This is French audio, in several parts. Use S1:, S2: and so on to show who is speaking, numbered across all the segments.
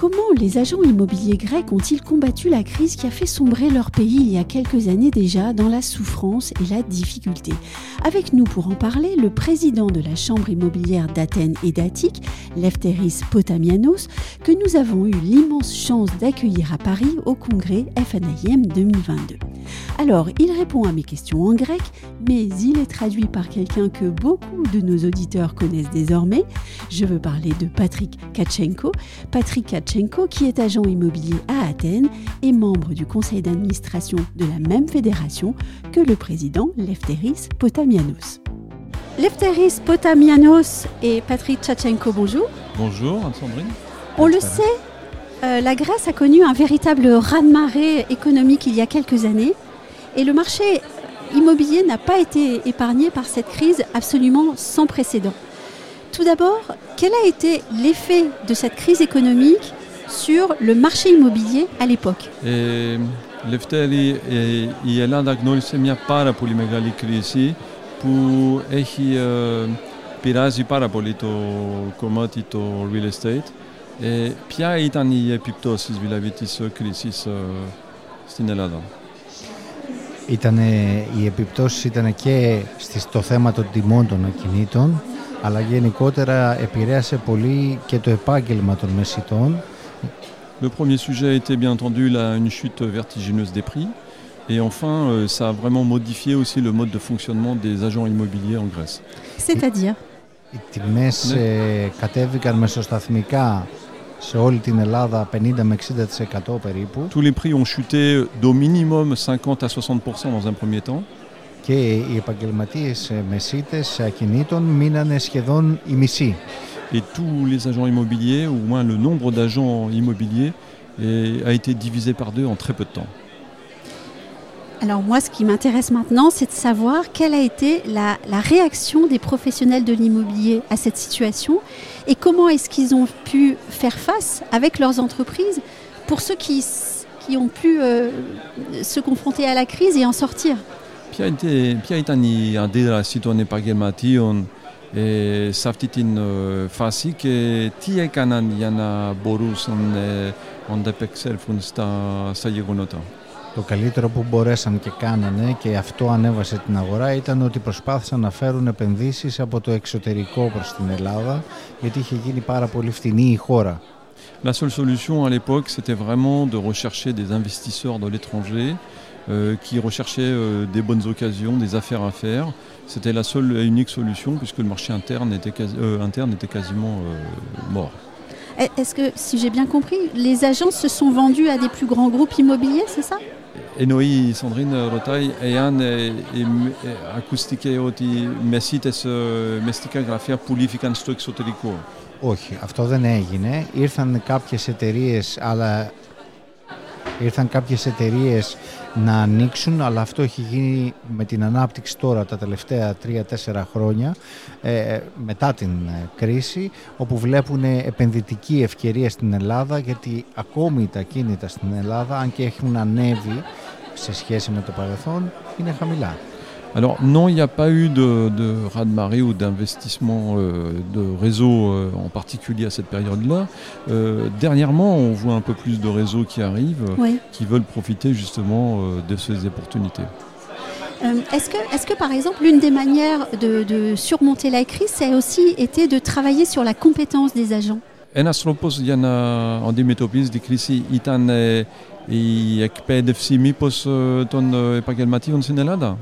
S1: Comment les agents immobiliers grecs ont-ils combattu la crise qui a fait sombrer leur pays il y a quelques années déjà dans la souffrance et la difficulté? Avec nous pour en parler, le président de la Chambre immobilière d'Athènes et d'Attique, Lefteris Potamianos, que nous avons eu l'immense chance d'accueillir à Paris au congrès FNIM 2022. Alors, il répond à mes questions en grec, mais il est traduit par quelqu'un que beaucoup de nos auditeurs connaissent désormais. Je veux parler de Patrick Kachenko. Patrick Kachenko, qui est agent immobilier à Athènes et membre du conseil d'administration de la même fédération que le président Lefteris Potamianos. Lefteris Potamianos et Patrick Kachenko, bonjour.
S2: Bonjour, Anne-Sandrine.
S1: On le sait, euh, la Grèce a connu un véritable raz-de-marée économique il y a quelques années et le marché immobilier n'a pas été épargné par cette crise absolument sans précédent. Tout d'abord, quel a été l'effet de cette crise économique sur le marché immobilier à l'époque
S2: Ε, Λευτέρη, ε, η Ελλάδα γνώρισε μια πάρα πολύ μεγάλη κρίση που έχει ε, πειράζει πάρα πολύ το κομμάτι το real estate. Ε, ποια ήταν οι επιπτώσεις δηλαδή της ε, κρίσης ε, στην Ελλάδα.
S3: Ήτανε, οι επιπτώσεις ήταν και στο θέμα των τιμών των ακινήτων, αλλά γενικότερα επηρέασε πολύ και το επάγγελμα των μεσητών.
S2: Le premier sujet a été bien entendu la, une chute vertigineuse des prix. Et enfin, euh, ça a vraiment modifié aussi le mode de fonctionnement des agents immobiliers en Grèce.
S1: C'est-à-dire
S3: Οι τιμές ε, κατέβηκαν μεσοσταθμικά σε όλη την Ελλάδα 50 με 60% περίπου
S2: Tous les prix ont chuté d'au minimum 50 à 60% dans un premier temps.
S3: και οι επαγγελματίες ε, μεσίτες ακινήτων μείνανε σχεδόν οι μισοί.
S2: et tous les agents immobiliers, ou au moins le nombre d'agents immobiliers, a été divisé par deux en très peu de temps.
S1: Alors moi, ce qui m'intéresse maintenant, c'est de savoir quelle a été la, réaction des professionnels de l'immobilier à cette situation et comment est-ce qu'ils ont pu faire face avec leurs entreprises pour ceux qui, qui ont pu euh, se confronter à la crise et en sortir.
S2: Pian été, pian ήταν η αντίδραση των επαγγελματίων ε, σε αυτή την ε, φάση και τι έκαναν για να μπορούσαν ε, να ανταπεξέλθουν στα, στα γεγονότα;
S3: Το καλύτερο που μπορέσαν και κάνανε και αυτό ανέβασε την αγορά ήταν ότι προσπάθησαν να φέρουν επενδύσεις από το εξωτερικό προς την Ελλάδα γιατί είχε γίνει πάρα πολύ φτηνή η χώρα.
S2: La seule solution à l'époque, c'était vraiment de rechercher des investisseurs de l'étranger euh, qui recherchaient euh, des bonnes occasions, des affaires à faire. C'était la seule et unique solution puisque le marché interne était, quasi- euh, interne était quasiment euh, mort.
S1: Est- Est-ce que, si j'ai bien compris, les agences se sont vendus à des plus grands groupes immobiliers, c'est ça
S2: Εννοεί η Σανδρίν ρωτάει εάν ε, ε, ε, ακούστηκε ότι μεσίτες, ε, μεστικά γραφεία πουλήθηκαν στο εξωτερικό.
S3: Όχι, αυτό δεν έγινε. Ήρθαν κάποιες εταιρείες, αλλά ήρθαν κάποιες εταιρείες να ανοίξουν, αλλά αυτό έχει γίνει με την ανάπτυξη τώρα τα τελευταία 3-4 χρόνια, ε, μετά την ε, κρίση, όπου βλέπουν επενδυτική ευκαιρία στην Ελλάδα, γιατί ακόμη τα κίνητα στην Ελλάδα, αν και έχουν ανέβει σε σχέση με το παρελθόν, είναι χαμηλά.
S2: Alors non, il n'y a pas eu de, de raz-de-marée ou d'investissement euh, de réseau euh, en particulier à cette période-là. Euh, dernièrement, on voit un peu plus de réseaux qui arrivent, euh,
S1: Oui.
S2: qui veulent profiter justement euh, de ces opportunités.
S1: Euh, Est-ce que, est que, par exemple, l'une des manières de, de surmonter la crise, ça a aussi été de travailler sur la compétence des agents
S2: Ένας τρόπος για να αντιμετωπίσει την κρίση ήταν ε, η εκπαίδευση μήπως ε, των ε, επαγγελματίων στην Ελλάδα.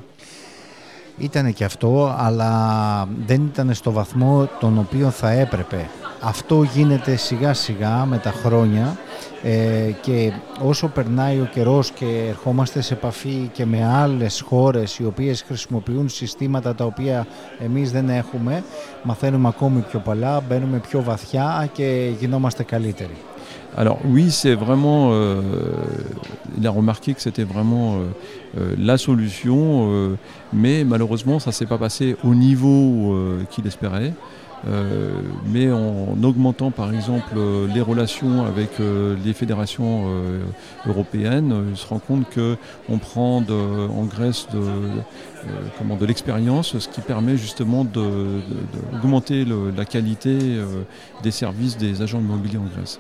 S3: Ήτανε και αυτό, αλλά δεν ήταν στο βαθμό τον οποίο θα έπρεπε. Αυτό γίνεται σιγά σιγά με τα χρόνια ε, και όσο περνάει ο καιρός και ερχόμαστε σε επαφή και με άλλες χώρες οι οποίες χρησιμοποιούν συστήματα τα οποία εμείς δεν έχουμε, μαθαίνουμε ακόμη πιο πολλά, μπαίνουμε πιο βαθιά και γινόμαστε καλύτεροι.
S2: Alors oui, c'est vraiment. Euh, il a remarqué que c'était vraiment euh, euh, la solution, mais malheureusement, ça ne s'est pas passé au niveau qu'il espérait. Euh, mais en augmentant par exemple les relations avec euh, les fédérations euh, européennes, il se rend compte qu'on prend en Grèce de, de l'expérience, ce qui permet justement d'augmenter la qualité des services des agents immobiliers en Grèce.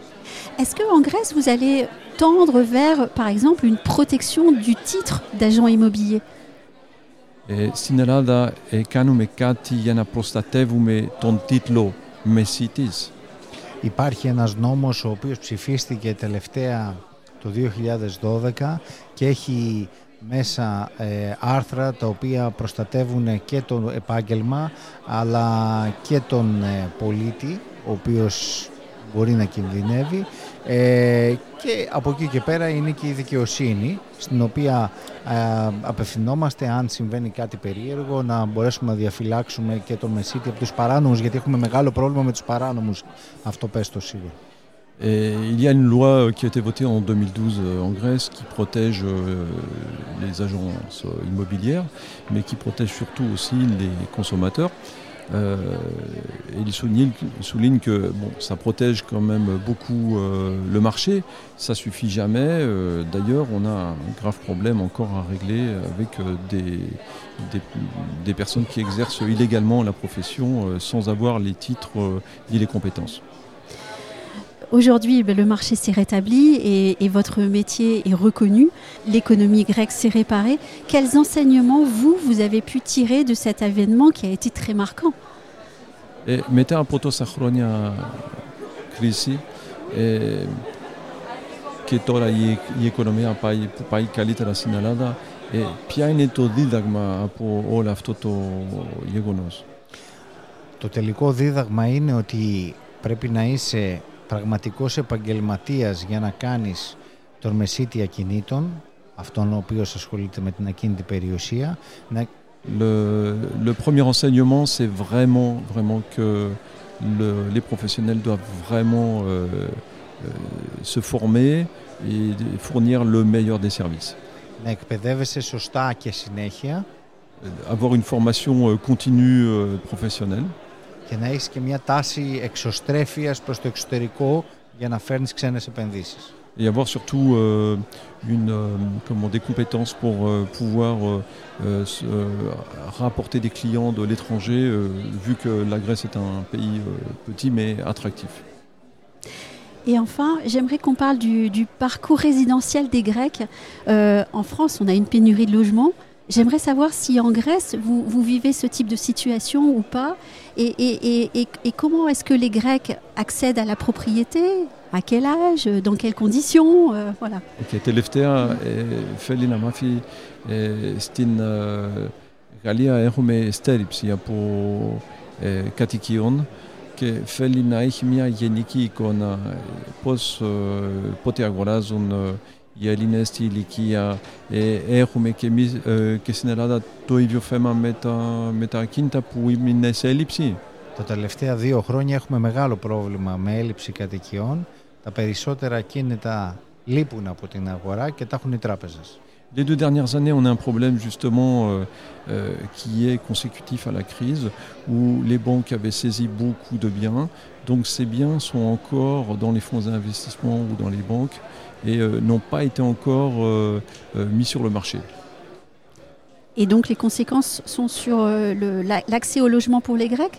S1: Est-ce qu'en Grèce, vous allez tendre vers, par exemple, une protection du titre d'agent immobilier?
S2: Στην Ελλάδα ε, κάνουμε κάτι για να προστατεύουμε τον τίτλο μεσίτης.
S3: Υπάρχει ένας νόμος ο οποίος ψηφίστηκε τελευταία το 2012 και έχει μέσα ε, άρθρα τα οποία προστατεύουν και το επάγγελμα αλλά και τον ε, πολίτη ο οποίος μπορεί να κινδυνεύει ε, και από εκεί και πέρα είναι και η δικαιοσύνη στην οποία ε, απευθυνόμαστε αν συμβαίνει κάτι περίεργο να μπορέσουμε να διαφυλάξουμε και τον Μεσίτη από τους παράνομους γιατί έχουμε μεγάλο πρόβλημα με τους παράνομους αυτό πες το σίγουρα.
S2: Et il y a une loi qui a été votée en 2012 en Grèce qui protège les agences immobilières, mais qui protège surtout aussi les consommateurs. Euh, il souligne, que bon, ça protège quand même beaucoup euh, le marché. Ça suffit jamais. Euh, d'ailleurs, on a un grave problème encore à régler avec des, des, personnes qui exercent illégalement la profession sans avoir les titres ni les compétences.
S1: Aujourd'hui, ben, le marché s'est rétabli et, votre métier est reconnu. L'économie grecque s'est réparée. Quels enseignements, vous, vous avez pu tirer de cet événement qui a été très marquant
S2: et μετά από τόσα χρόνια κρίση ε, και τώρα η, η οικονομία πάει, που πάει καλύτερα στην Ελλάδα, ε, ποια είναι το δίδαγμα από όλο αυτό το γεγονός.
S3: Το τελικό δίδαγμα είναι ότι πρέπει να είσαι πραγματικός επαγγελματίας για να κάνεις τον μεσίτη ακινήτων, αυτόν ο οποίος ασχολείται με την ακίνητη περιουσία.
S2: Να... Le, le premier enseignement, c'est vraiment, vraiment que le, les professionnels doivent vraiment euh, euh, se former et fournir le meilleur des services.
S3: Να εκπαιδεύεσαι σωστά και συνέχεια.
S2: Avoir une formation continue professionnelle.
S3: και να έχεις και μια τάση εξωστρέφειας προς το εξωτερικό για να φέρνεις ξένες επενδύσεις.
S2: Et avoir surtout euh, une, euh, comment, des compétences pour euh, pouvoir euh, rapporter des clients de l'étranger, vu que la Grèce est un pays petit mais attractif.
S1: Et enfin, j'aimerais qu'on parle du, du, parcours résidentiel des Grecs. en France, on a une pénurie de logements. J'aimerais savoir si en Grèce, vous, vous, vivez ce type de situation ou pas, et, et, et, et comment est-ce que les Grecs accèdent à la propriété À quel âge Dans quelles conditions euh, Voilà.
S2: Okay, τελευταία θέλει να μάθει στην Γαλλία έχουμε στέριψη από κατοικιών και θέλει να έχει μια γενική εικόνα πώς, πότε αγοράζουν οι Έλληνε στη ηλικία. Ε, έχουμε και εμείς ε, και στην Ελλάδα το ίδιο θέμα με τα, με τα ακίνητα που είναι σε έλλειψη.
S3: Τα τελευταία δύο χρόνια έχουμε μεγάλο πρόβλημα με έλλειψη κατοικιών. Τα περισσότερα ακίνητα λείπουν από την αγορά και τα έχουν οι τράπεζες.
S2: Les deux dernières années, on a un problème justement euh, euh, qui est consécutif à la crise, où les banques avaient saisi beaucoup de biens. Donc ces biens sont encore dans les fonds d'investissement ou dans les banques et euh, n'ont pas été encore mis sur le marché.
S1: Et donc les conséquences sont sur l'accès au logement pour les Grecs?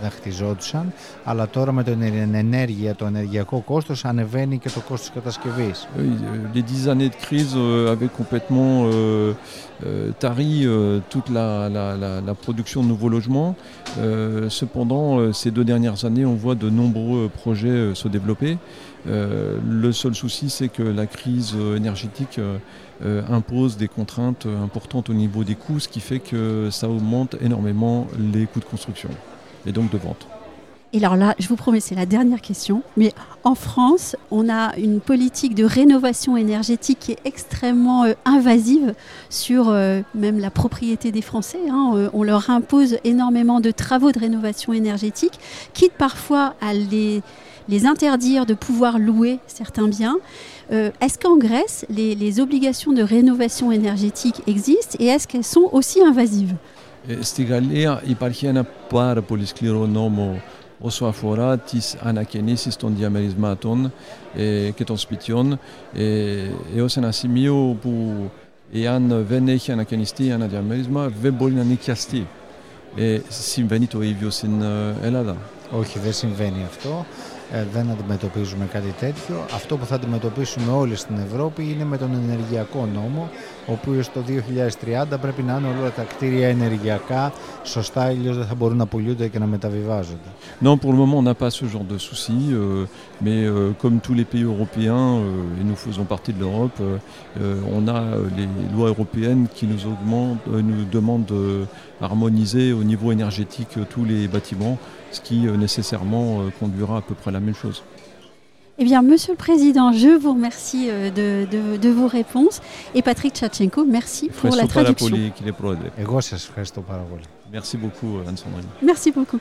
S3: δεν χτιζόντουσαν, αλλά τώρα με την ενέργεια, το ενεργειακό κόστος ανεβαίνει και το κόστος κατασκευής.
S2: Les dix années de crise euh, avaient complètement euh, euh, tari euh, toute la, la, la, la production de nouveaux logements. Euh, cependant, euh, ces deux dernières années, on voit de nombreux projets euh, se développer. Euh, le seul souci, c'est que la crise euh, énergétique euh, euh, impose des contraintes euh, importantes au niveau des coûts, ce qui fait que ça augmente énormément les coûts de construction et donc de vente.
S1: Et alors là, je vous promets, c'est la dernière question. Mais en France, on a une politique de rénovation énergétique qui est extrêmement euh, invasive sur euh, même la propriété des Français. hein. Euh, on leur impose énormément de travaux de rénovation énergétique, quitte parfois à les, les interdire de pouvoir louer certains biens. Est-ce qu'en Grèce, les, obligations de rénovation énergétique existent et est-ce qu'elles sont aussi invasives?
S2: Στη Γαλλία υπάρχει ένα πάρα πολύ σκληρό νόμο όσο αφορά τις ανακαινήσεις των διαμερισμάτων ε, και των σπιτιών ε, έως ένα σημείο που εάν δεν έχει ανακαινιστεί ένα διαμέρισμα δεν μπορεί να νοικιαστεί. Ε, συμβαίνει το ίδιο στην ε, Ελλάδα.
S3: Όχι, δεν συμβαίνει αυτό. Ε, δεν αντιμετωπίζουμε κάτι τέτοιο. Αυτό που θα αντιμετωπίσουμε όλοι στην Ευρώπη είναι με τον ενεργειακό νόμο, ο οποίος το 2030 πρέπει να είναι όλα τα κτίρια ενεργειακά σωστά, αλλιώ δεν θα μπορούν να πουλούνται και να μεταβιβάζονται.
S2: Non, pour le moment, on n'a pas ce genre de souci, euh, mais euh, comme tous les pays européens, euh, et nous faisons partie de l'Europe, euh, euh, on a euh, les lois européennes qui nous, augmentent, euh, nous demandent d'harmoniser au niveau énergétique euh, tous les bâtiments, ce qui euh, nécessairement euh, conduira à peu près à la même chose.
S1: Eh bien, Monsieur le Président, je vous remercie euh, de, de vos réponses. Et Patrick Tchatchenko, merci pour la traduction.
S2: Merci beaucoup, Anne-Sandrine.
S1: Merci beaucoup.